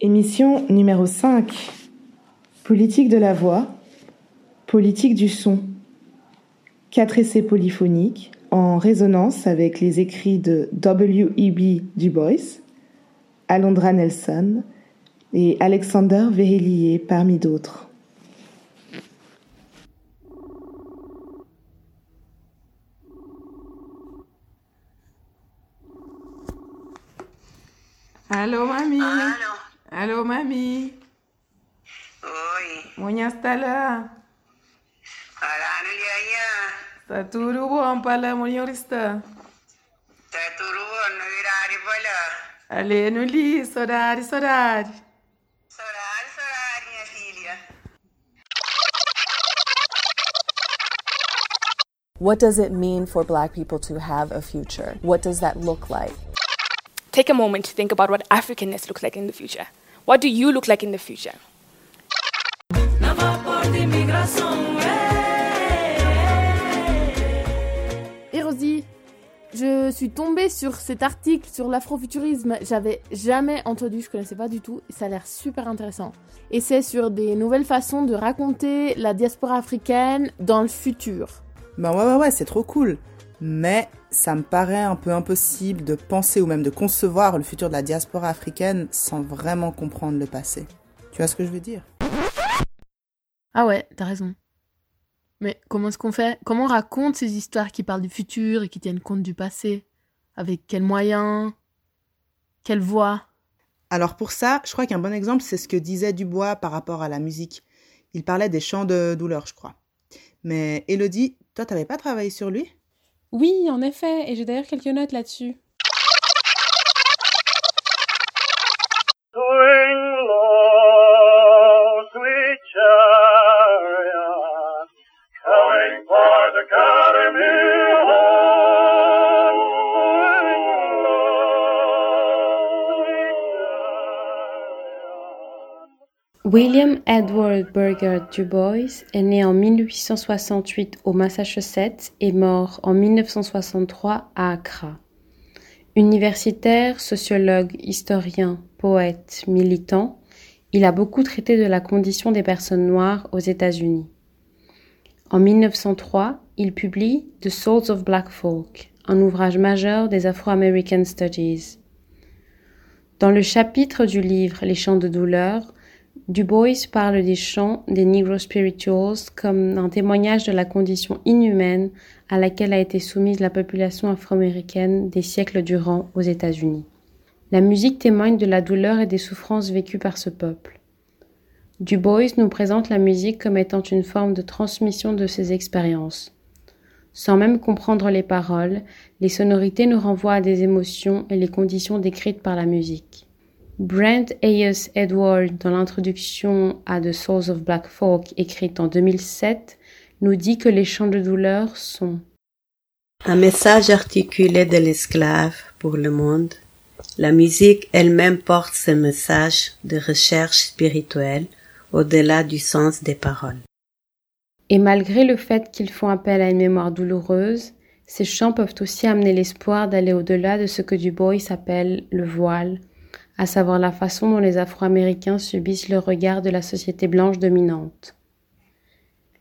Émission numéro 5. Politique de la voix, politique du son. Quatre essais polyphoniques en résonance avec les écrits de W.E.B. Du Bois, Alondra Nelson et Alexander Véhélier parmi d'autres. Allô, mami. Aló. Mami. Oi. Mwenye stala. Alano yaya. Sta tudo bom pala mwenyorista. Tá tudo bom no horário para Ale no li, saudade, saudade. Sorar, sorar, minha filha. What does it mean for black people to have a future? What does that look like? Take a moment to think about what Africanness looks like in the future. What do you look like in the future? Et Rosie, je suis tombée sur cet article sur l'afrofuturisme. J'avais jamais entendu, je connaissais pas du tout. Ça a l'air super intéressant. Et c'est sur des nouvelles façons de raconter la diaspora africaine dans le futur. Ben ouais, ouais, ouais, c'est trop cool. Mais ça me paraît un peu impossible de penser ou même de concevoir le futur de la diaspora africaine sans vraiment comprendre le passé. Tu vois ce que je veux dire? Ah ouais, t'as raison. Mais comment est-ce qu'on fait? Comment on raconte ces histoires qui parlent du futur et qui tiennent compte du passé? Avec quels moyens? Quelle voix? Alors pour ça, je crois qu'un bon exemple, c'est ce que disait Dubois par rapport à la musique. Il parlait des chants de douleur, je crois. Mais Elodie, toi, t'avais pas travaillé sur lui? Oui, en effet, et j'ai d'ailleurs quelques notes là-dessus. William Edward Burger Du Bois est né en 1868 au Massachusetts et mort en 1963 à Accra. Universitaire, sociologue, historien, poète, militant, il a beaucoup traité de la condition des personnes noires aux États-Unis. En 1903, il publie The Souls of Black Folk, un ouvrage majeur des Afro-American Studies. Dans le chapitre du livre Les chants de douleur, Du Bois parle des chants des Negro Spirituals comme un témoignage de la condition inhumaine à laquelle a été soumise la population afro-américaine des siècles durant aux États-Unis. La musique témoigne de la douleur et des souffrances vécues par ce peuple. Du Bois nous présente la musique comme étant une forme de transmission de ces expériences. Sans même comprendre les paroles, les sonorités nous renvoient à des émotions et les conditions décrites par la musique. Brent Ayers Edward, dans l'introduction à The Souls of Black Folk, écrite en 2007, nous dit que les chants de douleur sont Un message articulé de l'esclave pour le monde. La musique elle-même porte ce message de recherche spirituelle au-delà du sens des paroles. Et malgré le fait qu'ils font appel à une mémoire douloureuse, ces chants peuvent aussi amener l'espoir d'aller au-delà de ce que Du Bois appelle le voile, à savoir la façon dont les Afro-Américains subissent le regard de la société blanche dominante.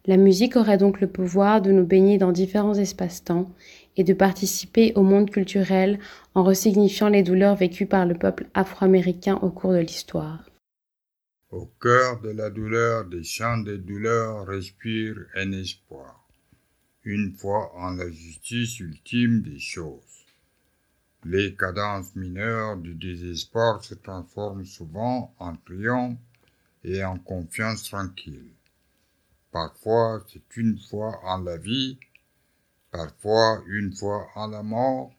La musique aurait donc le pouvoir de nous baigner dans différents espaces-temps et de participer au monde culturel en resignifiant les douleurs vécues par le peuple afro-américain au cours de l'histoire. Au cœur de la douleur des chants de douleur respire un espoir, une foi en la justice ultime des choses. Les cadences mineures du désespoir se transforment souvent en triomphe et en confiance tranquille. Parfois c'est une foi en la vie, parfois une foi en la mort,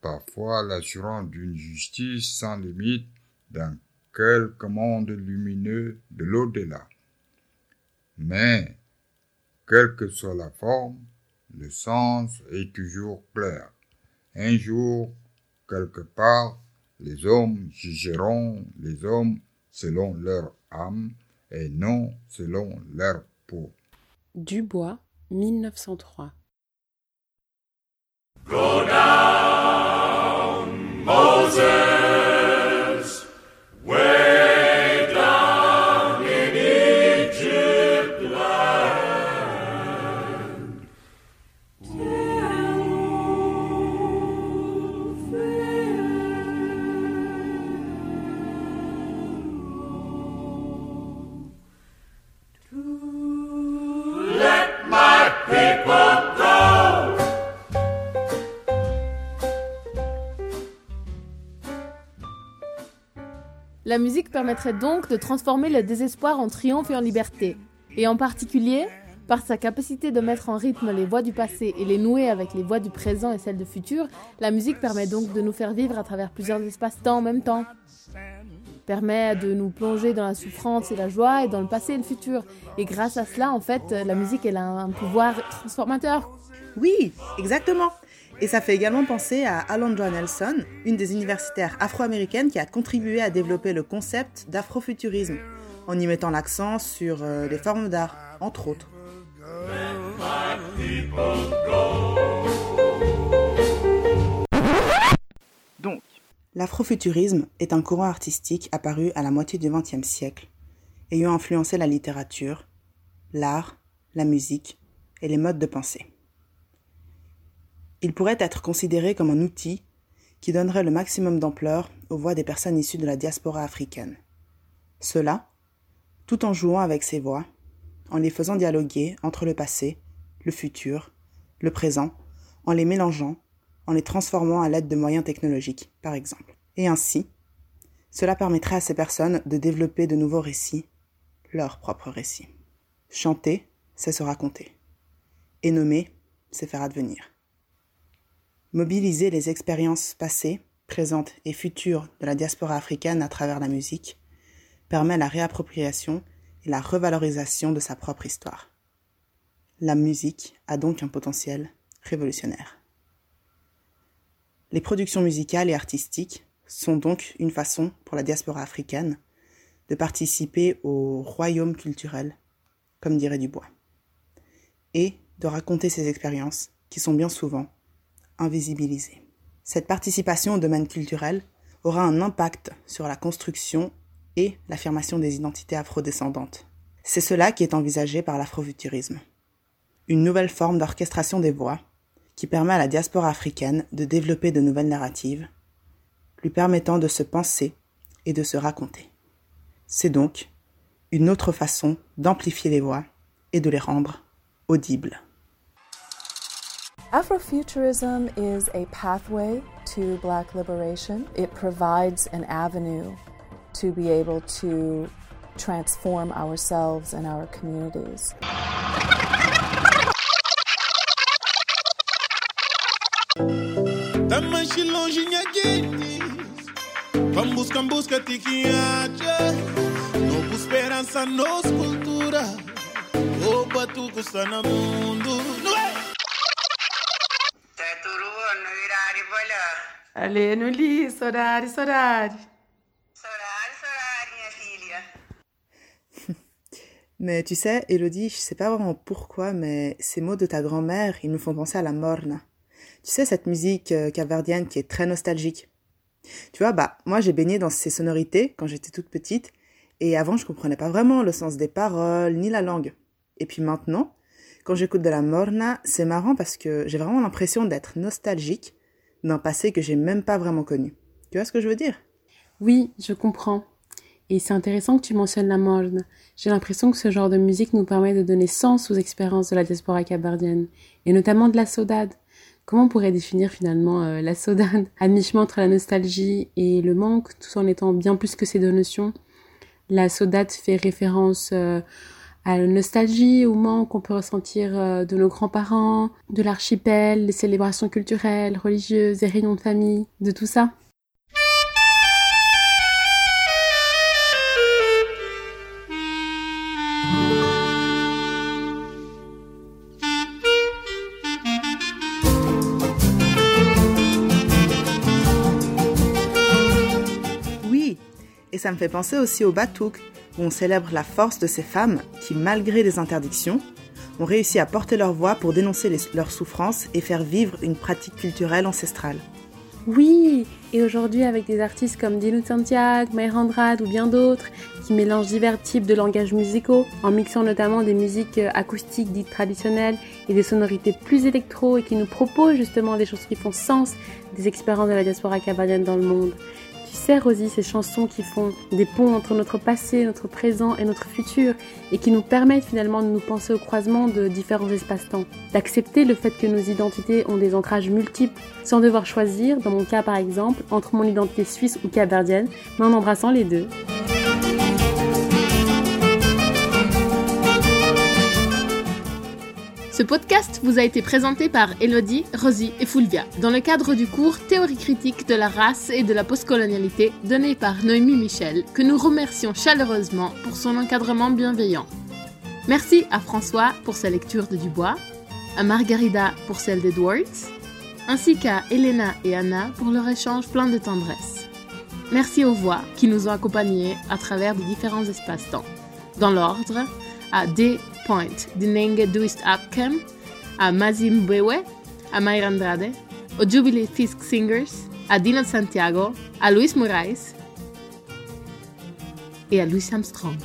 parfois l'assurance d'une justice sans limite dans quelque monde lumineux de l'au-delà. Mais, quelle que soit la forme, le sens est toujours clair. Un jour, quelque part, les hommes jugeront les hommes selon leur âme et non selon leur peau. Dubois, 1903. Go down, Moses, La musique permettrait donc de transformer le désespoir en triomphe et en liberté. Et en particulier, par sa capacité de mettre en rythme les voix du passé et les nouer avec les voix du présent et celles du futur, la musique permet donc de nous faire vivre à travers plusieurs espaces-temps en même temps. Permet de nous plonger dans la souffrance et la joie et dans le passé et le futur. Et grâce à cela, en fait, la musique, elle a un pouvoir transformateur. Oui, exactement. Et ça fait également penser à Alondra Nelson, une des universitaires afro-américaines qui a contribué à développer le concept d'afrofuturisme, en y mettant l'accent sur euh, les formes d'art, entre autres. Donc, l'afrofuturisme est un courant artistique apparu à la moitié du XXe siècle, ayant influencé la littérature, l'art, la musique et les modes de pensée. Il pourrait être considéré comme un outil qui donnerait le maximum d'ampleur aux voix des personnes issues de la diaspora africaine. Cela, tout en jouant avec ces voix, en les faisant dialoguer entre le passé, le futur, le présent, en les mélangeant, en les transformant à l'aide de moyens technologiques, par exemple. Et ainsi, cela permettrait à ces personnes de développer de nouveaux récits, leurs propres récits. Chanter, c'est se raconter. Et nommer, c'est faire advenir. Mobiliser les expériences passées, présentes et futures de la diaspora africaine à travers la musique permet la réappropriation et la revalorisation de sa propre histoire. La musique a donc un potentiel révolutionnaire. Les productions musicales et artistiques sont donc une façon pour la diaspora africaine de participer au royaume culturel, comme dirait Dubois, et de raconter ces expériences qui sont bien souvent Cette participation au domaine culturel aura un impact sur la construction et l'affirmation des identités afrodescendantes. C'est cela qui est envisagé par l'afrofuturisme. Une nouvelle forme d'orchestration des voix qui permet à la diaspora africaine de développer de nouvelles narratives, lui permettant de se penser et de se raconter. C'est donc une autre façon d'amplifier les voix et de les rendre audibles. Afrofuturism is a pathway to black liberation. It provides an avenue to be able to transform ourselves and our communities. Esperança, cultura no mundo É? Allez, nous lis, Sorari, Sorari. Mais tu sais, Elodie, je sais pas vraiment pourquoi, mais ces mots de ta grand-mère, ils me font penser à la morna. Tu sais, cette musique euh, qui est très nostalgique. Tu vois, bah, moi j'ai baigné dans ces sonorités quand j'étais toute petite, et avant je comprenais pas vraiment le sens des paroles, ni la langue. Et puis maintenant, quand j'écoute de la morna, c'est marrant parce que j'ai vraiment l'impression d'être nostalgique d'un passé que j'ai même pas vraiment connu. Tu vois ce que je veux dire? Oui, je comprends. Et c'est intéressant que tu mentionnes la morne. J'ai l'impression que ce genre de musique nous permet de donner sens aux expériences de la diaspora cabardienne, et notamment de la saudade. Comment on pourrait définir finalement euh, la saudade? À mi-chemin entre la nostalgie et le manque, tout en étant bien plus que ces deux notions La saudade fait référence euh, à la nostalgie, au manque qu'on peut ressentir euh, de nos grands-parents, de l'archipel, des célébrations culturelles, religieuses, des réunions de famille, de tout ça. Oui, et ça me fait penser aussi au Batouk, où on célèbre la force de ces femmes qui, malgré les interdictions, ont réussi à porter leur voix pour dénoncer leurs souffrances et faire vivre une pratique culturelle ancestrale. Oui, et aujourd'hui avec des artistes comme Dino Santiago, Andrade ou bien d'autres qui mélangent divers types de langages musicaux en mixant notamment des musiques euh, acoustiques dites traditionnelles et des sonorités plus électro et qui nous proposent justement des choses qui font sens des expériences de la diaspora cabanienne dans le monde. Tu sais, Rosie, ces chansons qui font des ponts entre notre passé, notre présent et notre futur, et qui nous permettent finalement de nous penser au croisement de différents espaces-temps, d'accepter le fait que nos identités ont des ancrages multiples, sans devoir choisir, dans mon cas par exemple, entre mon identité suisse ou cabardienne, mais en embrassant les deux. Ce podcast vous a été présenté par Elodie, Rosie et Fulvia dans le cadre du cours Théorie critique de la race et de la postcolonialité donné par Noémie Michel, que nous remercions chaleureusement pour son encadrement bienveillant. Merci à François pour sa lecture de Dubois, à Margarida pour celle d'Edwards, ainsi qu'à Elena et Anna pour leur échange plein de tendresse. Merci aux voix qui nous ont accompagnés à travers les différents espaces-temps. Dans l'ordre, à D. Point, Dinenge Duist Apkem, à Mazim Bewe, à Mayra Andrade, aux Jubilee Fisk Singers, à Dino Santiago, à Luis Moraes et à Louis Armstrong.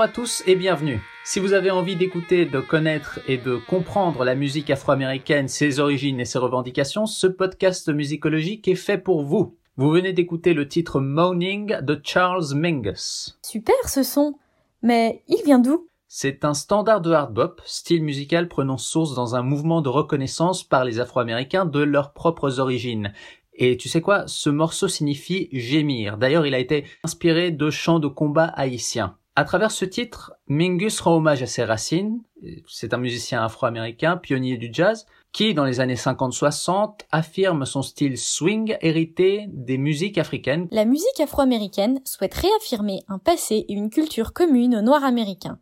Bonjour à tous et bienvenue. Si vous avez envie d'écouter, de connaître et de comprendre la musique afro-américaine, ses origines et ses revendications, ce podcast musicologique est fait pour vous. Vous venez d'écouter le titre Moaning de Charles Mingus. Super ce son. Mais il vient d'où? C'est un standard de hard bop, style musical prenant source dans un mouvement de reconnaissance par les Afro-Américains de leurs propres origines. Et tu sais quoi, ce morceau signifie gémir. D'ailleurs, il a été inspiré de chants de combat haïtiens. À travers ce titre, Mingus rend hommage à ses racines. C'est un musicien afro-américain, pionnier du jazz, qui, dans les années 50-60, affirme son style swing hérité des musiques africaines. La musique afro-américaine souhaite réaffirmer un passé et une culture commune aux Noirs américains.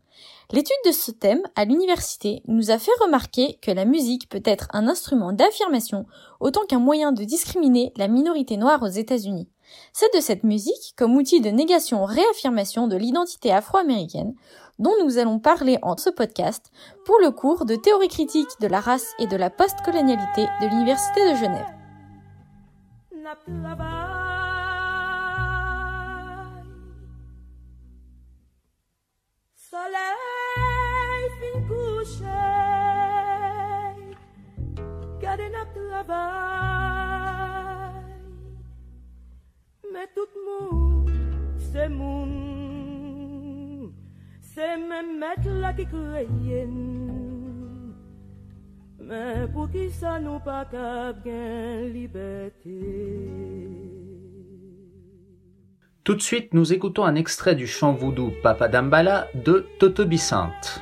L'étude de ce thème à l'université nous a fait remarquer que la musique peut être un instrument d'affirmation autant qu'un moyen de discriminer la minorité noire aux États-Unis. C'est de cette musique, comme outil de négation-réaffirmation de l'identité afro-américaine, dont nous allons parler en ce podcast pour le cours de théorie critique de la race et de la postcolonialité de l'Université de Genève. C'est même mettre là qui créent. Mais pour qui ça nous pas cap gain liberté? Tout de suite, nous écoutons un extrait du chant voodoo Papa Dambala de Toto Bicinte.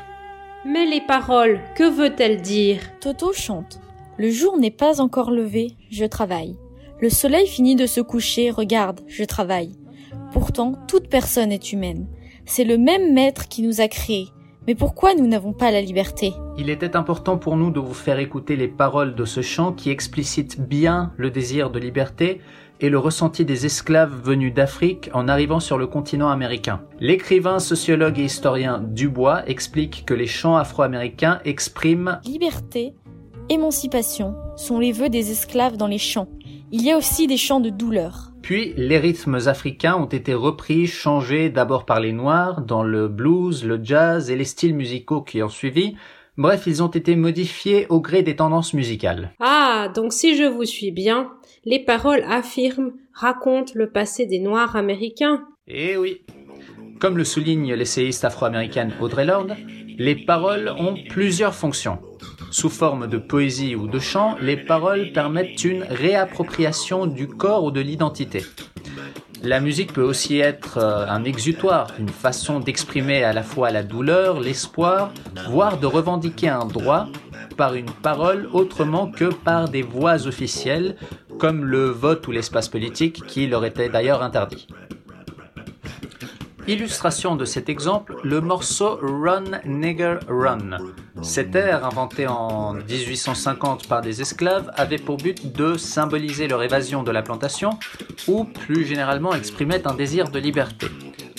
Mais les paroles, que veut-elle dire? Toto chante. Le jour n'est pas encore levé, je travaille. Le soleil finit de se coucher, regarde, je travaille. Pourtant, toute personne est humaine. C'est le même maître qui nous a créés. Mais pourquoi nous n'avons pas la liberté? Il était important pour nous de vous faire écouter les paroles de ce chant qui explicite bien le désir de liberté et le ressenti des esclaves venus d'Afrique en arrivant sur le continent américain. L'écrivain, sociologue et historien Dubois explique que les chants afro-américains expriment Liberté, émancipation sont les vœux des esclaves dans les chants. Il y a aussi des chants de douleur. Puis les rythmes africains ont été repris, changés d'abord par les Noirs dans le blues, le jazz et les styles musicaux qui ont suivi. Bref, ils ont été modifiés au gré des tendances musicales. Ah, donc si je vous suis bien, les paroles affirment, racontent le passé des Noirs américains. Eh oui. Comme le souligne l'essayiste afro-américaine Audrey Lorde, les paroles ont plusieurs fonctions. Sous forme de poésie ou de chant, les paroles permettent une réappropriation du corps ou de l'identité. La musique peut aussi être euh, un exutoire, une façon d'exprimer à la fois la douleur, l'espoir, voire de revendiquer un droit par une parole autrement que par des voix officielles, comme le vote ou l'espace politique qui leur était d'ailleurs interdit. Illustration de cet exemple, le morceau Run Nigger Run. Cet air, inventé en 1850 par des esclaves, avait pour but de symboliser leur évasion de la plantation ou plus généralement exprimait un désir de liberté.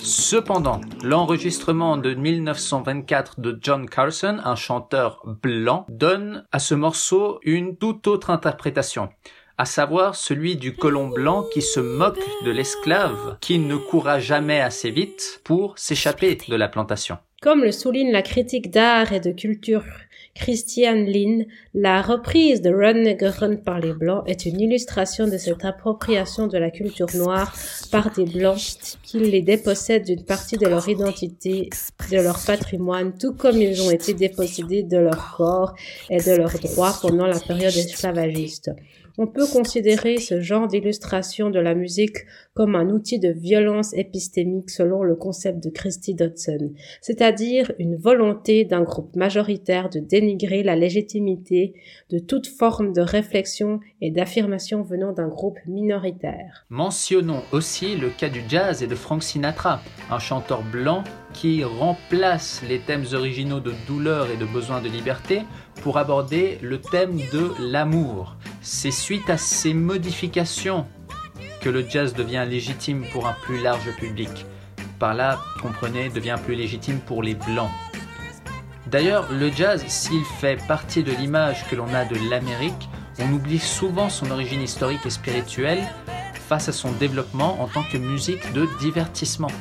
Cependant, l'enregistrement de 1924 de John Carson, un chanteur blanc, donne à ce morceau une toute autre interprétation à savoir celui du colon blanc qui se moque de l'esclave qui ne courra jamais assez vite pour s'échapper de la plantation. Comme le souligne la critique d'art et de culture Christiane Lynn, la reprise de Run Run par les Blancs est une illustration de cette appropriation de la culture noire par des Blancs qui les dépossèdent d'une partie de leur identité, de leur patrimoine, tout comme ils ont été dépossédés de leur corps et de leurs droits pendant la période esclavagiste. On peut considérer ce genre d'illustration de la musique comme un outil de violence épistémique selon le concept de Christy Dodson, c'est-à-dire une volonté d'un groupe majoritaire de dénigrer la légitimité de toute forme de réflexion et d'affirmation venant d'un groupe minoritaire. Mentionnons aussi le cas du jazz et de Frank Sinatra, un chanteur blanc qui remplace les thèmes originaux de douleur et de besoin de liberté pour aborder le thème de l'amour. C'est suite à ces modifications que le jazz devient légitime pour un plus large public. Par là, comprenez, devient plus légitime pour les blancs. D'ailleurs, le jazz, s'il fait partie de l'image que l'on a de l'Amérique, on oublie souvent son origine historique et spirituelle face à son développement en tant que musique de divertissement.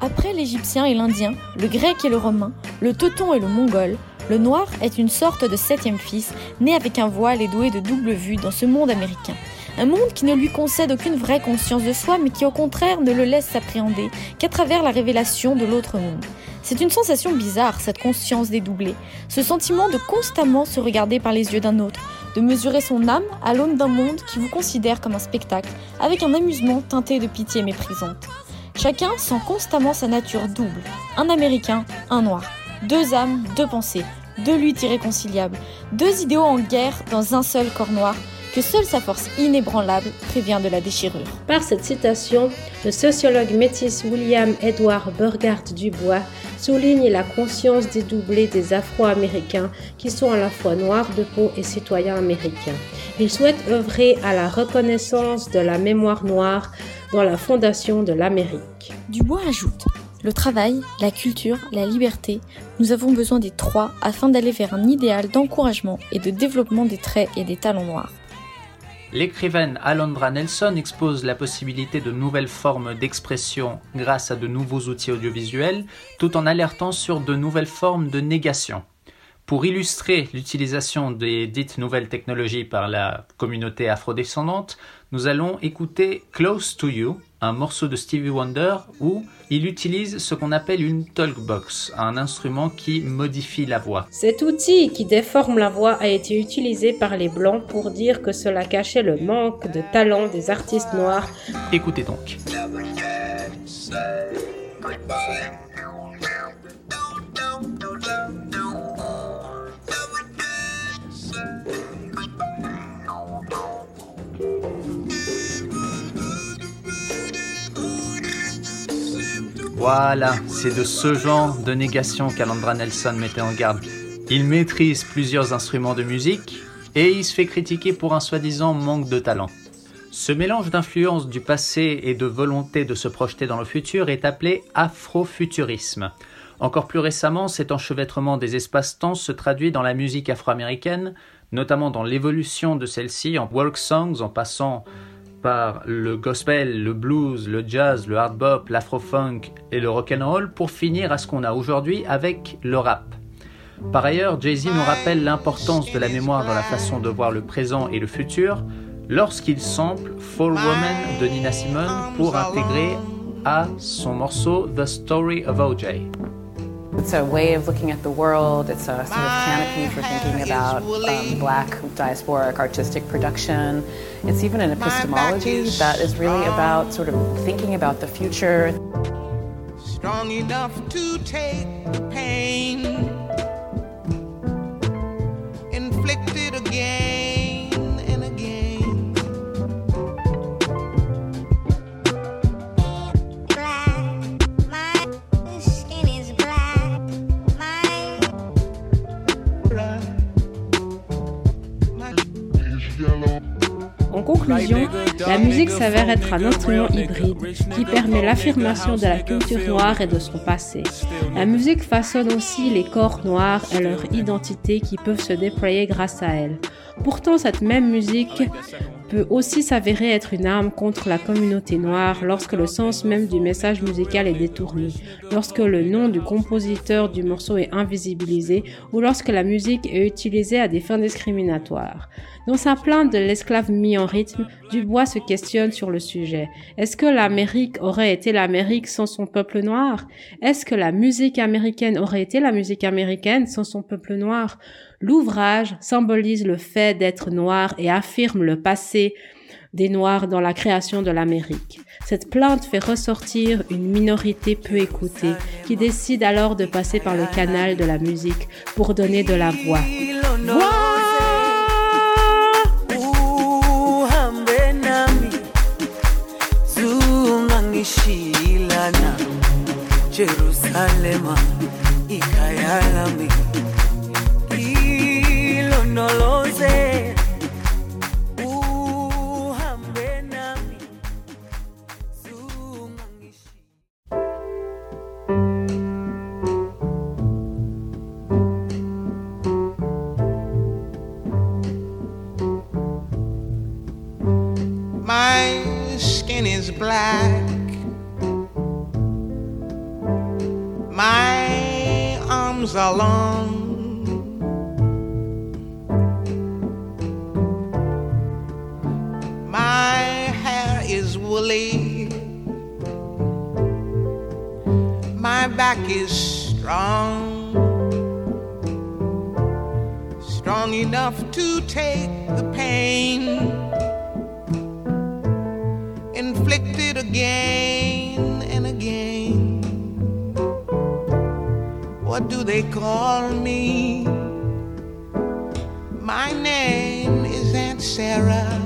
Après l'égyptien et l'indien, le grec et le romain, le teuton et le mongol, le noir est une sorte de septième fils, né avec un voile et doué de double vue dans ce monde américain. Un monde qui ne lui concède aucune vraie conscience de soi, mais qui au contraire ne le laisse s'appréhender qu'à travers la révélation de l'autre monde. C'est une sensation bizarre, cette conscience dédoublée, ce sentiment de constamment se regarder par les yeux d'un autre, de mesurer son âme à l'aune d'un monde qui vous considère comme un spectacle, avec un amusement teinté de pitié méprisante. Chacun sent constamment sa nature double, un Américain, un Noir, deux âmes, deux pensées, deux luttes irréconciliables, deux idéaux en guerre dans un seul corps noir, que seule sa force inébranlable prévient de la déchirure. Par cette citation, le sociologue métis William Edward Burgard Dubois souligne la conscience dédoublée des Afro-Américains qui sont à la fois noirs de peau et citoyens américains. Il souhaite œuvrer à la reconnaissance de la mémoire noire dans la fondation de l'Amérique. Dubois ajoute le travail, la culture, la liberté, nous avons besoin des trois afin d'aller vers un idéal d'encouragement et de développement des traits et des talents noirs. L'écrivaine Alondra Nelson expose la possibilité de nouvelles formes d'expression grâce à de nouveaux outils audiovisuels, tout en alertant sur de nouvelles formes de négation. Pour illustrer l'utilisation des dites nouvelles technologies par la communauté afrodescendante, nous allons écouter Close to You, un morceau de Stevie Wonder où il utilise ce qu'on appelle une talkbox, un instrument qui modifie la voix. Cet outil qui déforme la voix a été utilisé par les Blancs pour dire que cela cachait le manque de talent des artistes noirs. Écoutez donc. Voilà, c'est de ce genre de négation qu'Alandra Nelson mettait en garde. Il maîtrise plusieurs instruments de musique et il se fait critiquer pour un soi-disant manque de talent. Ce mélange d'influences du passé et de volonté de se projeter dans le futur est appelé afrofuturisme. Encore plus récemment, cet enchevêtrement des espaces-temps se traduit dans la musique afro-américaine, notamment dans l'évolution de celle-ci en work songs en passant par le gospel, le blues, le jazz, le hard bop, l'afro-funk et le rock and roll pour finir à ce qu'on a aujourd'hui avec le rap. Par ailleurs, Jay-Z nous rappelle l'importance de la mémoire dans la façon de voir le présent et le futur lorsqu'il sample Fall Woman de Nina Simone pour intégrer à son morceau The Story of OJ. It's a way of looking at the world. It's a sort of canopy for thinking about um, black diasporic artistic production. It's even an epistemology that is really about sort of thinking about the future. Strong enough to take the pain En conclusion, la musique s'avère être un instrument hybride qui permet l'affirmation de la culture noire et de son passé. La musique façonne aussi les corps noirs et leur identité qui peuvent se déployer grâce à elle. Pourtant, cette même musique peut aussi s'avérer être une arme contre la communauté noire lorsque le sens même du message musical est détourné, lorsque le nom du compositeur du morceau est invisibilisé ou lorsque la musique est utilisée à des fins discriminatoires. Dans sa plainte de l'esclave mis en rythme, Dubois se questionne sur le sujet. Est-ce que l'Amérique aurait été l'Amérique sans son peuple noir? Est-ce que la musique américaine aurait été la musique américaine sans son peuple noir? L'ouvrage symbolise le fait d'être noir et affirme le passé des Noirs dans la création de l'Amérique. Cette plainte fait ressortir une minorité peu écoutée qui décide alors de passer par le canal de la musique pour donner de la voix. jerusalema ikayalami. Ilonoloze My skin is black. My arms are long. My hair is woolly. My back is strong. Strong enough to take the pain inflicted again What do they call me? My name is Aunt Sarah.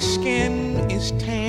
Skin is tan.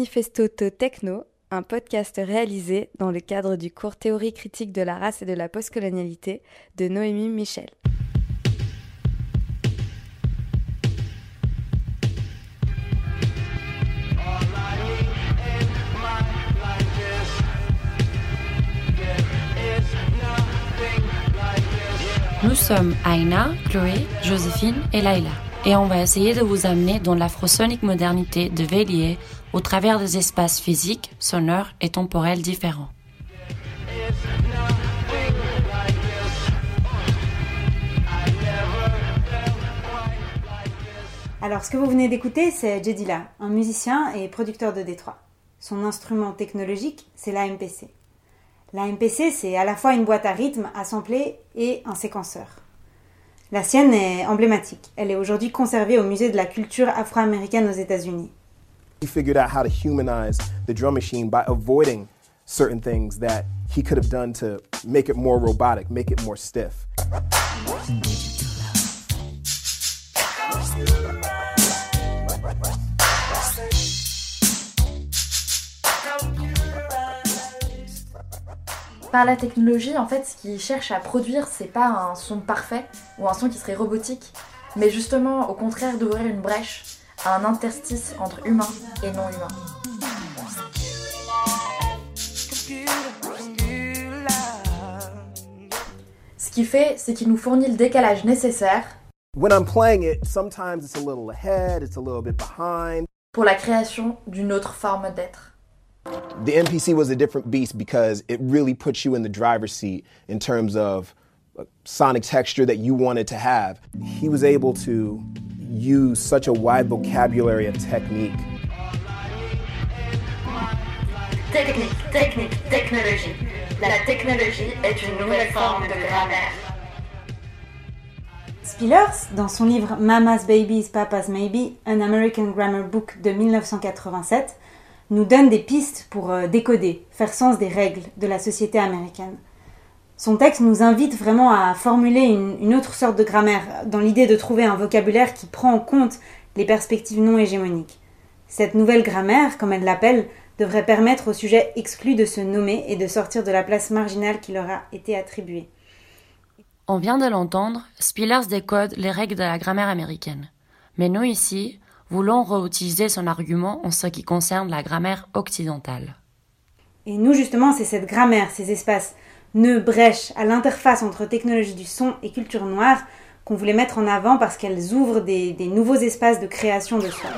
Manifesto techno, un podcast réalisé dans le cadre du cours Théorie critique de la race et de la postcolonialité de Noémie Michel. Nous sommes Aina, Chloé, Joséphine et Laila. Et on va essayer de vous amener dans l'afrosonique modernité de Vélier au travers des espaces physiques, sonores et temporels différents. Alors, ce que vous venez d'écouter, c'est Jedila, un musicien et producteur de Détroit. Son instrument technologique, c'est la MPC. La MPC, c'est à la fois une boîte à rythme, à sampler et un séquenceur. La sienne est emblématique. Elle est aujourd'hui conservée au musée de la culture afro-américaine aux États-Unis. He figured out how to humanize the drum machine by avoiding certain things that he could have done to make it more robotic, make it more stiff. Par la technologie, en fait, ce qu'ils cherchent à produire, c'est pas un son parfait ou un son qui serait robotique, mais justement, au contraire, d'ouvrir une brèche un interstice entre humain et non humain. Ce qu'il fait, c'est qu'il nous fournit le décalage nécessaire When I'm playing it, sometimes it's a little ahead, it's a little bit behind. pour la création d'une autre forme d'être. The MPC was a different beast because it really puts you in the driver's seat in terms of uh, sonic texture that you wanted to have. He was able to use such a wide vocabulary of technique. Technique, technique, technologie. La technologie est une nouvelle forme de grammaire. Spillers, dans son livre Mama's Babies, Papa's Maybe, An American Grammar Book de 1987, nous donne des pistes pour euh, décoder, faire sens des règles de la société américaine. Son texte nous invite vraiment à formuler une, une autre sorte de grammaire, dans l'idée de trouver un vocabulaire qui prend en compte les perspectives non hégémoniques. Cette nouvelle grammaire, comme elle l'appelle, devrait permettre aux sujets exclus de se nommer et de sortir de la place marginale qui leur a été attribuée. On vient de l'entendre, Spillers décode les règles de la grammaire américaine. Mais nous ici, voulons réutiliser son argument en ce qui concerne la grammaire occidentale. Et nous, justement, c'est cette grammaire, ces espaces nœuds, brèches à l'interface entre technologie du son et culture noire qu'on voulait mettre en avant parce qu'elles ouvrent des, des nouveaux espaces de création de soi.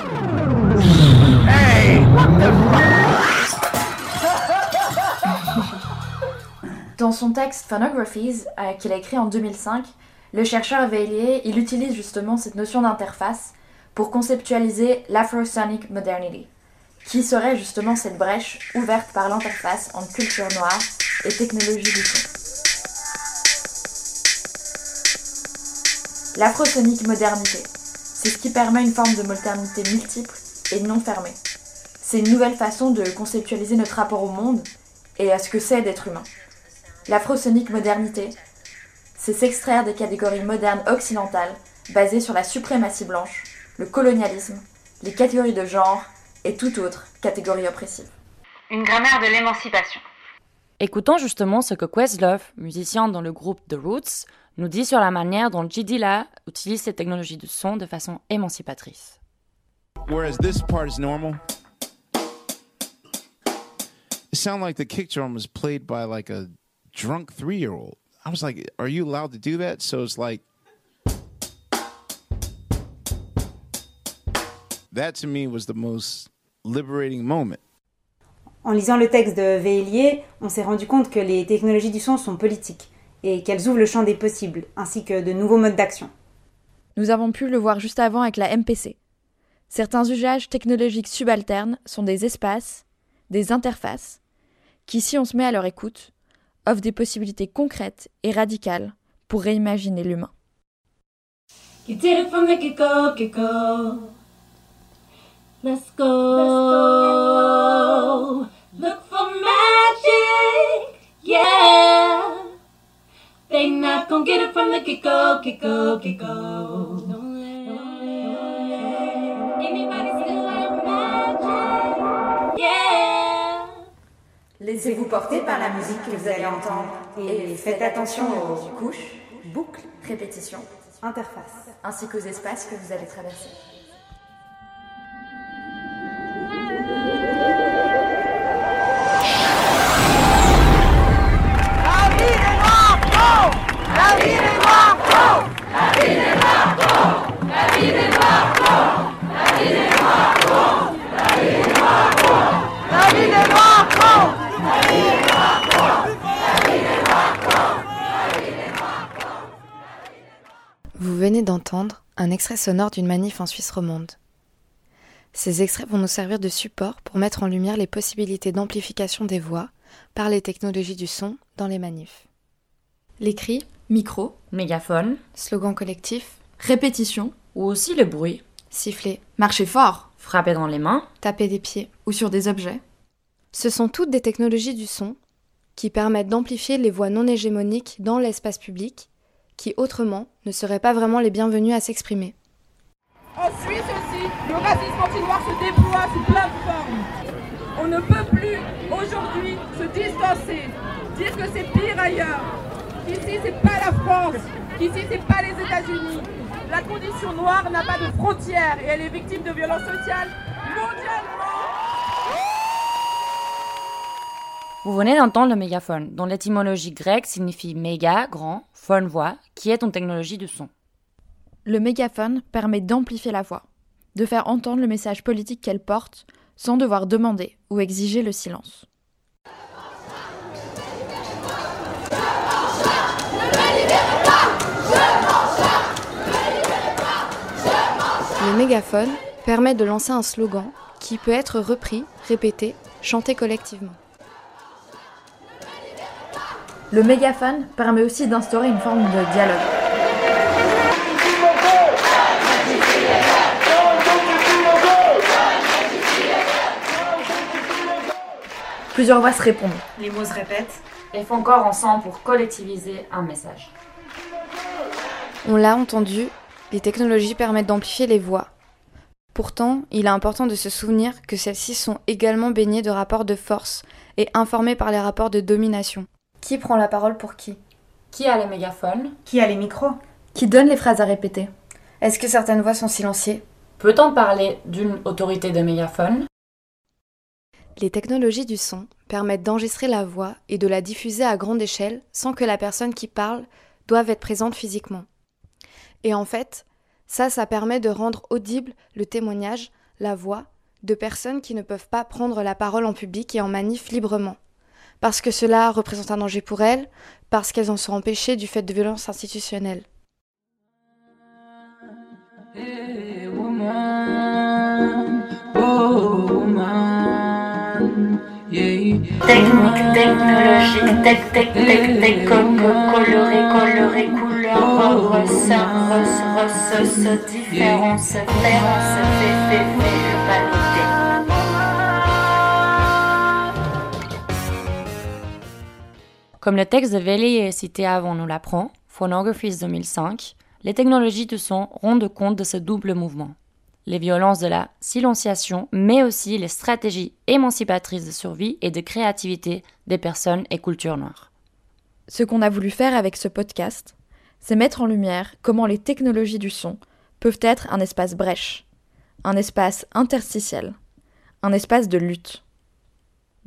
Dans son texte Phonographies, euh, qu'il a écrit en 2005, le chercheur Veillier, il utilise justement cette notion d'interface pour conceptualiser l'Afrosonic Modernity, qui serait justement cette brèche ouverte par l'interface entre culture noire et technologie du son. L'Afrosonic Modernité, c'est ce qui permet une forme de modernité multiple et non fermée. C'est une nouvelle façon de conceptualiser notre rapport au monde et à ce que c'est d'être humain. L'afrosonique modernité, c'est s'extraire des catégories modernes occidentales basées sur la suprématie blanche, le colonialisme, les catégories de genre et toute autre catégorie oppressive. Une grammaire de l'émancipation. Écoutons justement ce que Questlove, musicien dans le groupe The Roots, nous dit sur la manière dont J. Dilla utilise ces technologies de son de façon émancipatrice. Whereas this part is normal. It sounded like the kick drum was played by like a drunk three year old. I was like, are you allowed to do that? So it's like, that to me was the most liberating moment. En lisant le texte de Veillier, on s'est rendu compte que les technologies du son sont politiques et qu'elles ouvrent le champ des possibles, ainsi que de nouveaux modes d'action. Nous avons pu le voir juste avant avec la MPC. Certains usages technologiques subalternes sont des espaces, des interfaces, qui, si on se met à leur écoute, offrent des possibilités concrètes et radicales pour réimaginer l'humain. Get go. Let's go. Look for magic, yeah. They not gonna get it from the get go, get. Laissez-vous porter par la musique que vous allez entendre et faites attention aux couches, boucles, Répétition, interfaces. ainsi qu'aux espaces que vous allez traverser. Vous venez d'entendre un extrait sonore d'une manif en Suisse romande. Ces extraits vont nous servir de support pour mettre en lumière les possibilités d'amplification des voix par les technologies du son dans les manifs. Les cris, micro, Mégaphone, Slogan collectif, répétition, ou aussi le bruit, sifflet, marcher fort frapper dans les mains, taper des pieds. ou sur des objets. Ce sont toutes des technologies du son qui permettent d'amplifier les voix non hégémoniques dans l'espace public qui autrement ne seraient pas vraiment les bienvenus à s'exprimer. En Suisse aussi, le racisme anti-noir se déploie sous plein de formes. On ne peut plus aujourd'hui se distancer, dire que c'est pire ailleurs, qu'ici c'est pas la France, qu'ici c'est pas les États-Unis. La condition noire n'a pas de frontières et elle est victime de violences sociales mondialement. Vous venez d'entendre le mégaphone, dont l'étymologie grecque signifie méga, grand, phone, voix, qui est une technologie de son. Le mégaphone permet d'amplifier la voix, de faire entendre le message politique qu'elle porte sans devoir demander ou exiger le silence. Mégaphone permet de lancer un slogan qui peut être repris, répété, chanté collectivement. Le mégaphone permet aussi d'instaurer une forme de dialogue. Plusieurs voix se répondent. Les mots se répètent. Et font corps ensemble pour collectiviser un message. On l'a entendu, les technologies permettent d'amplifier les voix. Pourtant, il est important de se souvenir que celles-ci sont également baignées de rapports de force et informées par les rapports de domination. Qui prend la parole pour qui? Qui a les mégaphones? Qui a les micros? Qui donne les phrases à répéter? Est-ce que certaines voix sont silenciées? Peut-on parler d'une autorité de mégaphone? Les technologies du son permettent d'enregistrer la voix et de la diffuser à grande échelle sans que la personne qui parle doive être présente physiquement. Et en fait, ça, ça permet de rendre audible le témoignage, la voix, de personnes qui ne peuvent pas prendre la parole en public et en manif librement. Parce que cela représente un danger pour elles, parce qu'elles en sont empêchées du fait de violences institutionnelles. Technique, technologique, tech, tech, tech, tech, coloré, coloré, différence, fait, fait, fait. Comme le texte de Vellier cité avant nous l'apprend, Phonographies 2005, les technologies du son rendent compte de ce double mouvement les violences de la silenciation, mais aussi les stratégies émancipatrices de survie et de créativité des personnes et cultures noires. Ce qu'on a voulu faire avec ce podcast, c'est mettre en lumière comment les technologies du son peuvent être un espace brèche, un espace interstitiel, un espace de lutte.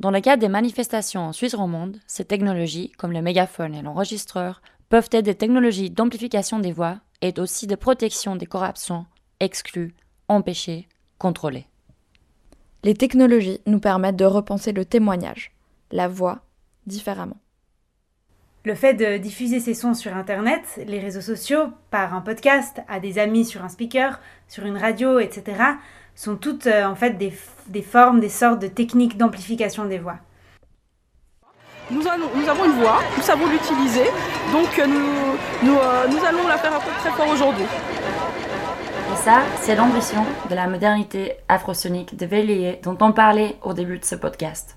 Dans le cadre des manifestations en Suisse romande, ces technologies, comme le mégaphone et l'enregistreur, peuvent être des technologies d'amplification des voix et aussi de protection des corruptions, exclues empêcher, contrôler. Les technologies nous permettent de repenser le témoignage, la voix, différemment. Le fait de diffuser ces sons sur Internet, les réseaux sociaux, par un podcast, à des amis sur un speaker, sur une radio, etc., sont toutes euh, en fait des, des, formes, des sortes de techniques d'amplification des voix. Nous, allons, nous, avons une voix, nous savons l'utiliser, donc euh, nous, nous, euh, nous allons la faire un peu très fort aujourd'hui. Et ça, c'est l'ambition de la modernité afrosonique de Vélier dont on parlait au début de ce podcast.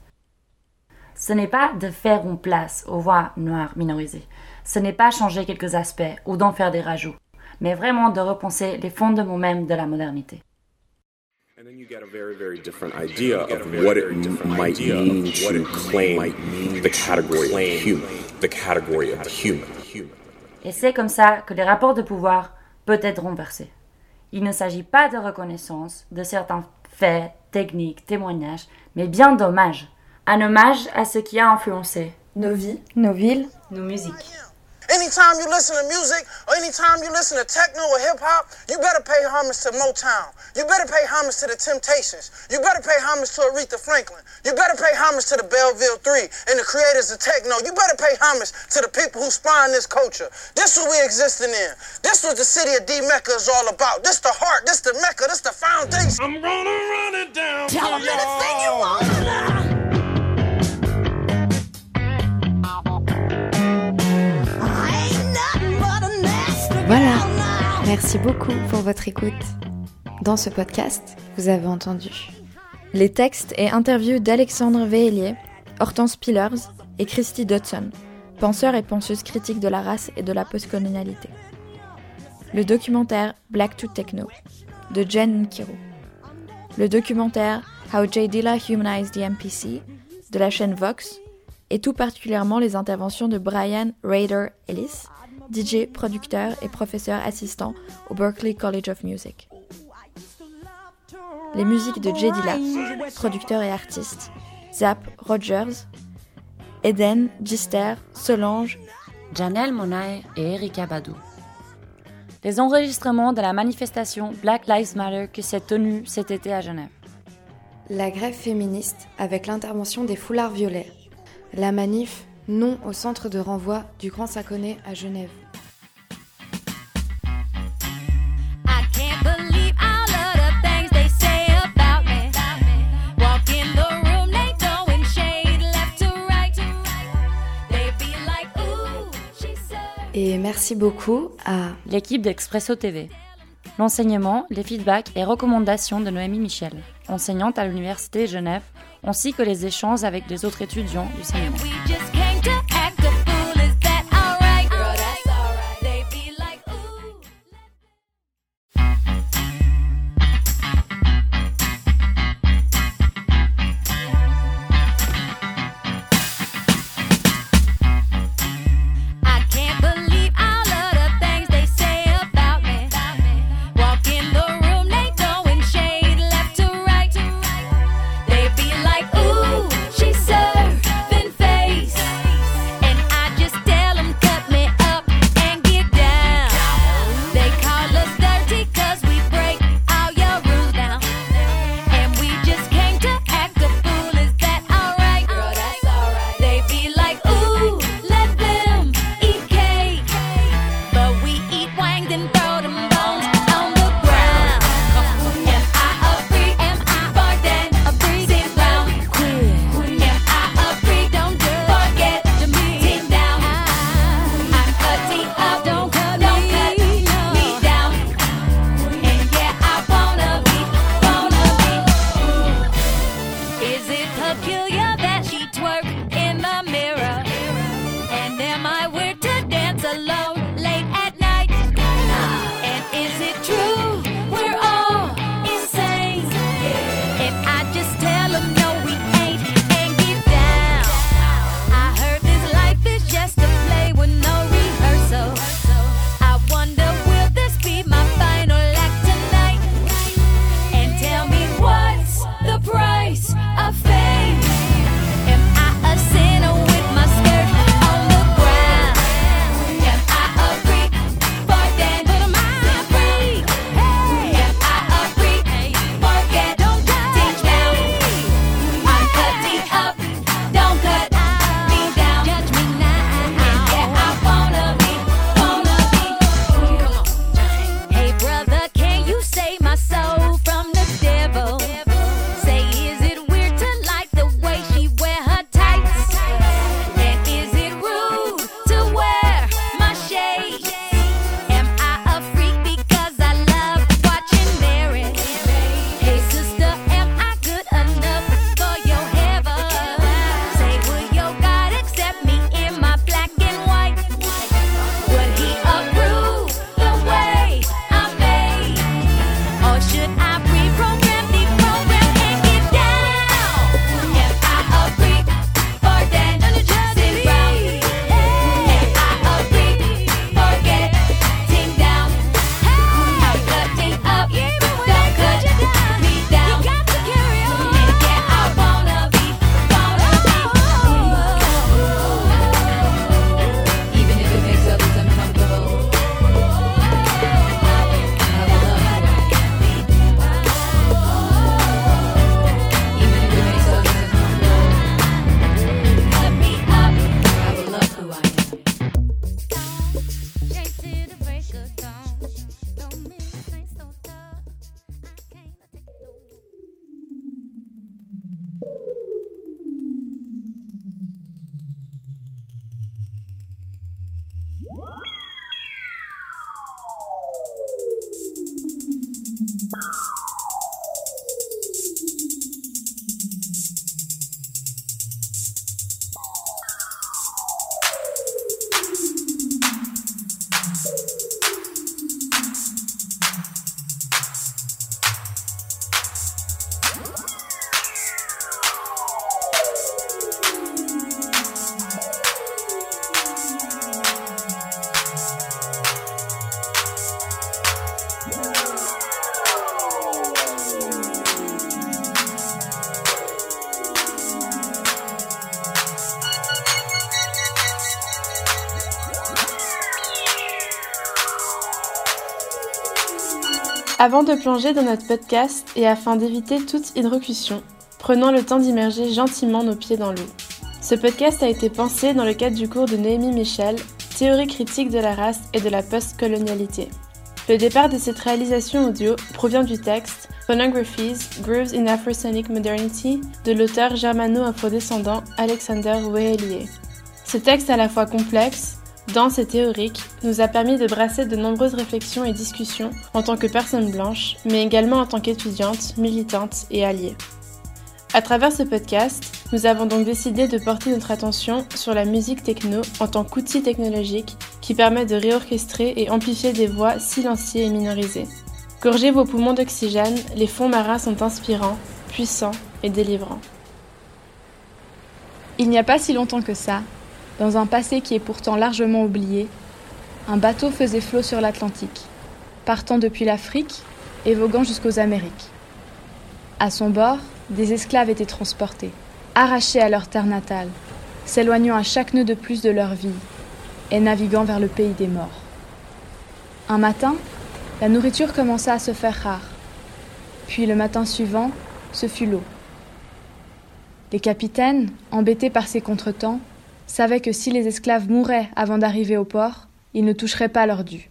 Ce n'est pas de faire une place aux voix noires minorisées. Ce n'est pas changer quelques aspects ou d'en faire des rajouts, mais vraiment de repenser les fondements même de la modernité. And then you get a very, very different idea of what it might mean to claim the category of human, the category of the human. Et c'est comme ça que les rapports de pouvoir peuvent être renversés. Il ne s'agit pas de reconnaissance de certains faits, techniques, témoignages, mais bien d'hommage. Un hommage à ce qui a influencé nos vies, nos villes, nos musiques. Anytime you listen to music or anytime you listen to techno or hip hop, you better pay homage to Motown. You better pay homage to the Temptations. You better pay homage to Aretha Franklin. You better pay homage to the Belleville 3 and the creators of techno. You better pay homage to the people who spawned this culture. This is what we existing in. This what the city of D Mecca is all about. This the heart, this the Mecca, this the foundation. I'm gonna run it down. Tell them anything you want Voilà, merci beaucoup pour votre écoute. Dans ce podcast, vous avez entendu les textes et interviews d'Alexandre Veillier, Hortense Pillers et Christy Dodson, penseurs et penseuses critiques de la race et de la postcolonialité. Le documentaire Black to Techno de Jen Kiro. Le documentaire How J. Dilla Humanized the MPC de la chaîne Vox et tout particulièrement les interventions de Brian Rader Ellis, DJ, producteur et professeur assistant au Berklee College of Music. Les musiques de Jay Dilla, producteur et artiste, Zap Rogers, Eden, Gister, Solange, Janelle Monae et Erika Badou. Les enregistrements de la manifestation Black Lives Matter qui s'est tenue cet été à Genève. La grève féministe avec l'intervention des foulards violets. La manif non au centre de renvoi du Grand Saconnet à Genève. Et merci beaucoup à l'équipe d'Expresso TV. L'enseignement, les feedbacks et recommandations de Noémie Michel, enseignante à l'Université Genève, ainsi que les échanges avec les autres étudiants du séminaire. Avant de plonger dans notre podcast et afin d'éviter toute hydrocution, prenons le temps d'immerger gentiment nos pieds dans l'eau. Ce podcast a été pensé dans le cadre du cours de Noémie Michel, Théorie critique de la race et de la postcolonialité. Le départ de cette réalisation audio provient du texte Phonographies, Grooves in Afrosonic Modernity de l'auteur germano-afrodescendant Alexander Wehelier. Ce texte à la fois complexe, dense et théorique, nous a permis de brasser de nombreuses réflexions et discussions en tant que personne blanche, mais également en tant qu'étudiante, militante et alliée. À travers ce podcast, nous avons donc décidé de porter notre attention sur la musique techno en tant qu'outil technologique qui permet de réorchestrer et amplifier des voix silenciées et minorisées. Gorgez vos poumons d'oxygène, les fonds marins sont inspirants, puissants et délivrants. Il n'y a pas si longtemps que ça, dans un passé qui est pourtant largement oublié, un bateau faisait flot sur l'Atlantique, partant depuis l'Afrique et voguant jusqu'aux Amériques. À son bord, des esclaves étaient transportés, arrachés à leur terre natale, s'éloignant à chaque nœud de plus de leur vie et naviguant vers le pays des morts. Un matin, la nourriture commença à se faire rare. Puis le matin suivant, ce fut l'eau. Les capitaines, embêtés par ces contretemps, savaient que si les esclaves mouraient avant d'arriver au port, ils ne toucheraient pas leur dû.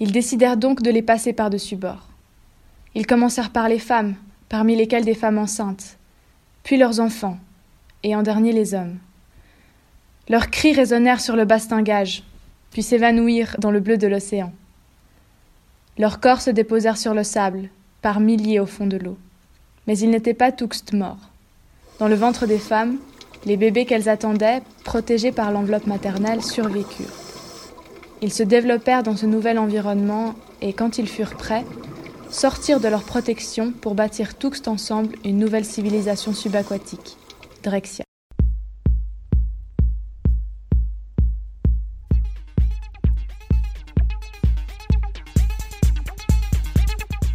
Ils décidèrent donc de les passer par-dessus bord. Ils commencèrent par les femmes, parmi lesquelles des femmes enceintes, puis leurs enfants, et en dernier les hommes. Leurs cris résonnèrent sur le bastingage, puis s'évanouirent dans le bleu de l'océan. Leurs corps se déposèrent sur le sable, par milliers au fond de l'eau. Mais ils n'étaient pas tous morts. Dans le ventre des femmes, les bébés qu'elles attendaient, protégés par l'enveloppe maternelle, survécurent. Ils se développèrent dans ce nouvel environnement et, quand ils furent prêts, sortirent de leur protection pour bâtir tous ensemble une nouvelle civilisation subaquatique, Drexia.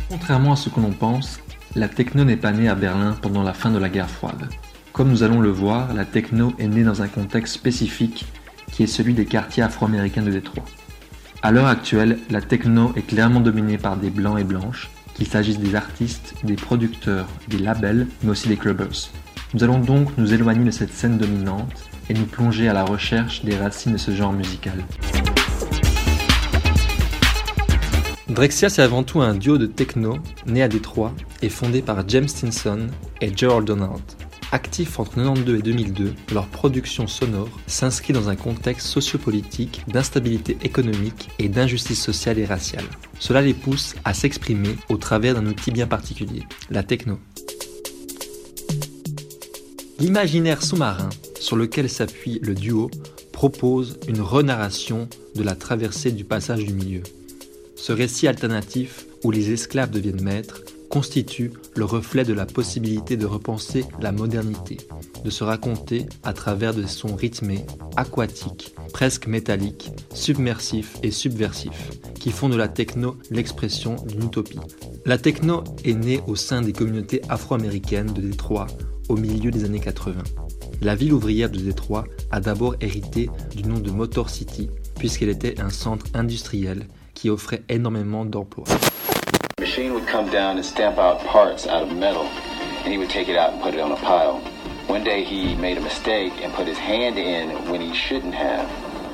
Contrairement à ce que l'on pense, la techno n'est pas née à Berlin pendant la fin de la guerre froide. Comme nous allons le voir, la techno est née dans un contexte spécifique qui est celui des quartiers afro-américains de Détroit. À l'heure actuelle, la techno est clairement dominée par des blancs et blanches, qu'il s'agisse des artistes, des producteurs, des labels, mais aussi des clubbers. Nous allons donc nous éloigner de cette scène dominante et nous plonger à la recherche des racines de ce genre musical. Drexia, c'est avant tout un duo de techno né à Détroit et fondé par James Stinson et Gerald Donald. Actifs entre 92 et 2002, leur production sonore s'inscrit dans un contexte sociopolitique d'instabilité économique et d'injustice sociale et raciale. Cela les pousse à s'exprimer au travers d'un outil bien particulier, la techno. L'imaginaire sous-marin sur lequel s'appuie le duo propose une renarration de la traversée du passage du milieu. Ce récit alternatif, où les esclaves deviennent maîtres, constitue le reflet de la possibilité de repenser la modernité, de se raconter à travers des sons rythmés, aquatiques, presque métalliques, submersifs et subversifs, qui font de la techno l'expression d'une utopie. La techno est née au sein des communautés afro-américaines de Détroit au milieu des années 80. La ville ouvrière de Détroit a d'abord hérité du nom de Motor City, puisqu'elle était un centre industriel qui offrait énormément d'emplois. Machine would come down and stamp out parts out of metal, and he would take it out and put it on a pile. One day he made a mistake and put his hand in when he shouldn't have,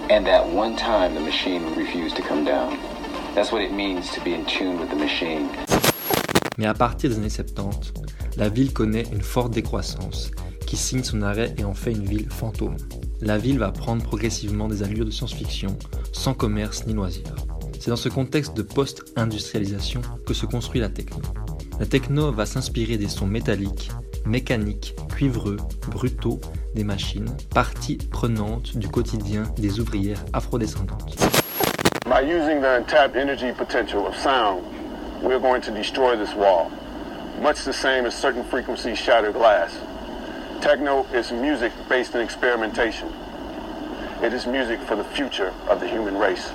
and that one time the machine refused to come down. That's what it means to be in tune with the machine. Mais à partir des années 70, la ville connaît une forte décroissance qui signe son arrêt et en fait une ville fantôme. La ville va prendre progressivement des allures de science-fiction, sans commerce ni loisirs. C'est dans ce contexte de post-industrialisation que se construit la techno. La techno va s'inspirer des sons métalliques, mécaniques, cuivreux, brutaux des machines, partie prenante du quotidien des ouvrières afrodescendantes. By using the untapped energy potential of sound, we're going to destroy this wall, much the same as certain frequencies shatter glass. Techno is music based in experimentation. It is music for the future of the human race.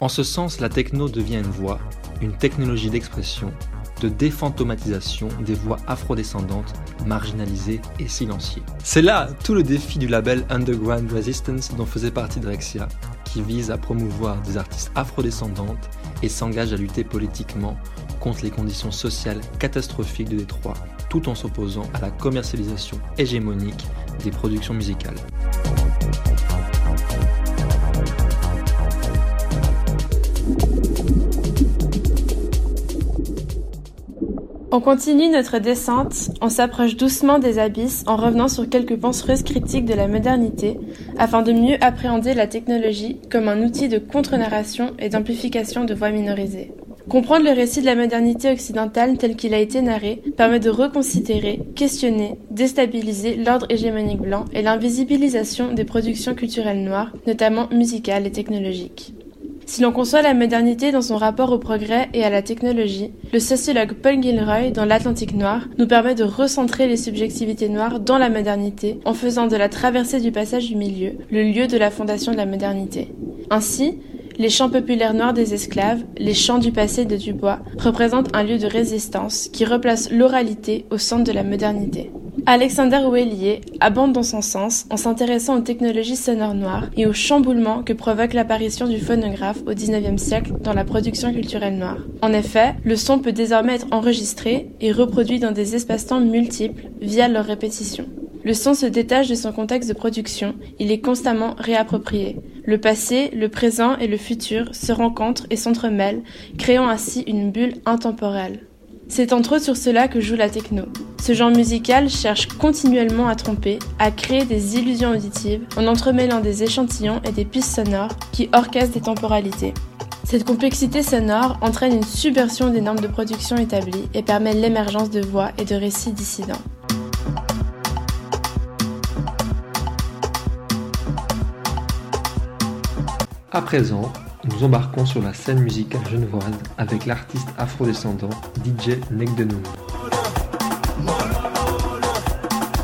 En ce sens, la techno devient une voix, une technologie d'expression, de défantomatisation des voix afrodescendantes, marginalisées et silenciées. C'est là tout le défi du label Underground Resistance dont faisait partie Drexia, qui vise à promouvoir des artistes afrodescendantes et s'engage à lutter politiquement contre les conditions sociales catastrophiques de Détroit, tout en s'opposant à la commercialisation hégémonique des productions musicales. On continue notre descente, on s'approche doucement des abysses en revenant sur quelques pensereuses critiques de la modernité afin de mieux appréhender la technologie comme un outil de contre-narration et d'amplification de voix minorisées. Comprendre le récit de la modernité occidentale tel qu'il a été narré permet de reconsidérer, questionner, déstabiliser l'ordre hégémonique blanc et l'invisibilisation des productions culturelles noires, notamment musicales et technologiques. Si l'on conçoit la modernité dans son rapport au progrès et à la technologie, le sociologue Paul Gilroy dans L'Atlantique noir nous permet de recentrer les subjectivités noires dans la modernité en faisant de la traversée du passage du milieu le lieu de la fondation de la modernité. Ainsi, les chants populaires noirs des esclaves, les chants du passé de Dubois, représentent un lieu de résistance qui replace l'oralité au centre de la modernité. Alexander Ouellier abonde dans son sens en s'intéressant aux technologies sonores noires et au chamboulement que provoque l'apparition du phonographe au XIXe siècle dans la production culturelle noire. En effet, le son peut désormais être enregistré et reproduit dans des espaces-temps multiples via leur répétition. Le son se détache de son contexte de production, il est constamment réapproprié. Le passé, le présent et le futur se rencontrent et s'entremêlent, créant ainsi une bulle intemporelle. C'est entre autres sur cela que joue la techno. Ce genre musical cherche continuellement à tromper, à créer des illusions auditives en entremêlant des échantillons et des pistes sonores qui orchestrent des temporalités. Cette complexité sonore entraîne une subversion des normes de production établies et permet l'émergence de voix et de récits dissidents. À présent, nous embarquons sur la scène musicale genevoise avec l'artiste afrodescendant DJ Negdenoun.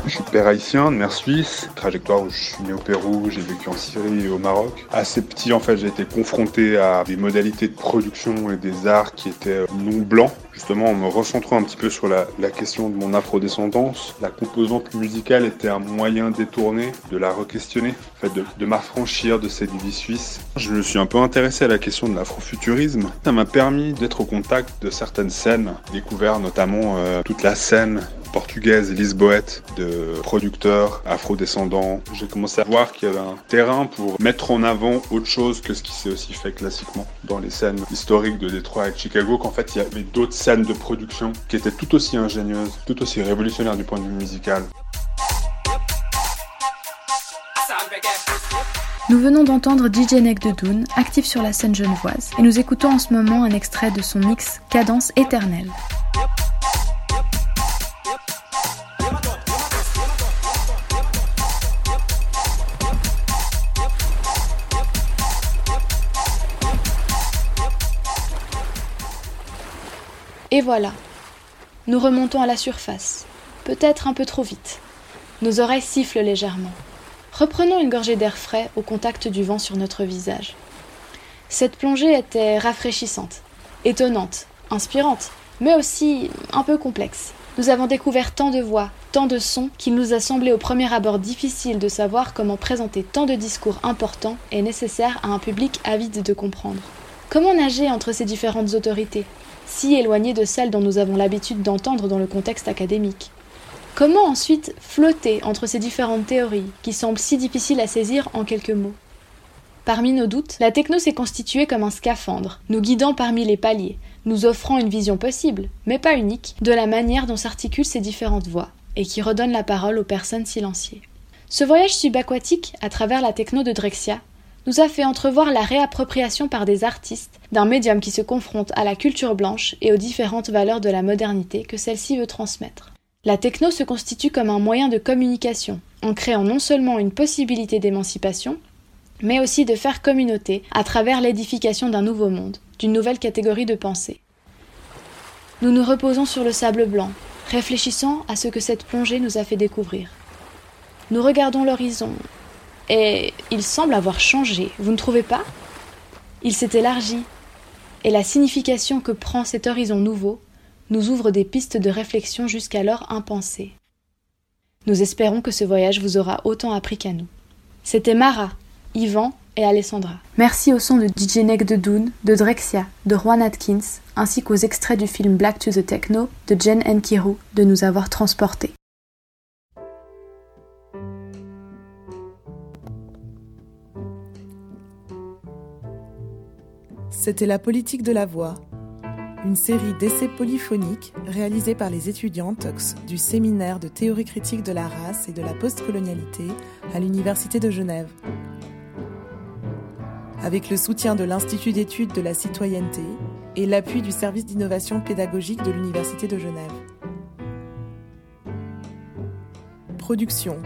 Je suis père haïtien, mère suisse, trajectoire où je suis né au Pérou, j'ai vécu en Syrie et au Maroc. Assez petit, en fait, j'ai été confronté à des modalités de production et des arts qui étaient non blancs. Justement, en me recentrant un petit peu sur la, question de mon afrodescendance, la composante musicale était un moyen détourné de la re-questionner, en fait, de, de m'affranchir de cette vie suisse. Je me suis un peu intéressé à la question de l'afrofuturisme. Ça m'a permis d'être au contact de certaines scènes, découvert notamment euh, toute la scène portugaise lisboète de producteurs afrodescendants. J'ai commencé à voir qu'il y avait un terrain pour mettre en avant autre chose que ce qui s'est aussi fait classiquement dans les scènes historiques de Détroit et de Chicago, qu'en fait il y avait d'autres scènes de production qui étaient tout aussi ingénieuses, tout aussi révolutionnaires du point de vue musical. Nous venons d'entendre DJ Neck de Doon, actif sur la scène genevoise, et nous écoutons en ce moment un extrait de son mix Cadence éternelle. Et voilà, nous remontons à la surface, peut-être un peu trop vite. Nos oreilles sifflent légèrement. Reprenons une gorgée d'air frais au contact du vent sur notre visage. Cette plongée était rafraîchissante, étonnante, inspirante, mais aussi un peu complexe. Nous avons découvert tant de voix, tant de sons qu'il nous a semblé au premier abord difficile de savoir comment présenter tant de discours importants et nécessaires à un public avide de comprendre. Comment nager entre ces différentes autorités, si éloignées de celles dont nous avons l'habitude d'entendre dans le contexte académique Comment ensuite flotter entre ces différentes théories qui semblent si difficiles à saisir en quelques mots? Parmi nos doutes, la techno s'est constituée comme un scaphandre, nous guidant parmi les paliers, nous offrant une vision possible, mais pas unique, de la manière dont s'articulent ces différentes voix, et qui redonne la parole aux personnes silenciées. Ce voyage subaquatique, à travers la techno de Drexia, nous a fait entrevoir la réappropriation par des artistes d'un médium qui se confronte à la culture blanche et aux différentes valeurs de la modernité que celle-ci veut transmettre. La techno se constitue comme un moyen de communication, en créant non seulement une possibilité d'émancipation, mais aussi de faire communauté à travers l'édification d'un nouveau monde, d'une nouvelle catégorie de pensée. Nous nous reposons sur le sable blanc, réfléchissant à ce que cette plongée nous a fait découvrir. Nous regardons l'horizon, et il semble avoir changé, vous ne trouvez pas? Il s'est élargi, et la signification que prend cet horizon nouveau nous ouvre des pistes de réflexion jusqu'alors impensées. Nous espérons que ce voyage vous aura autant appris qu'à nous. C'était Mara, Yvan et Alessandra. Merci au son de DJ Neck de Doon, de Drexia, de Juan Atkins, ainsi qu'aux extraits du film Black to the Techno de Jen Enkiru de nous avoir transportés. C'était la politique de la voix, une série d'essais polyphoniques réalisés par les étudiantes du séminaire de théorie critique de la race et de la postcolonialité à l'Université de Genève. Avec le soutien de l'Institut d'études de la citoyenneté et l'appui du service d'innovation pédagogique de l'Université de Genève. Production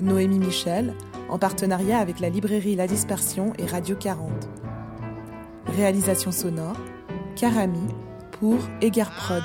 Noémie Michel, en partenariat avec la librairie La Dispersion et Radio 40. Réalisation sonore Karami pour Egar Prod.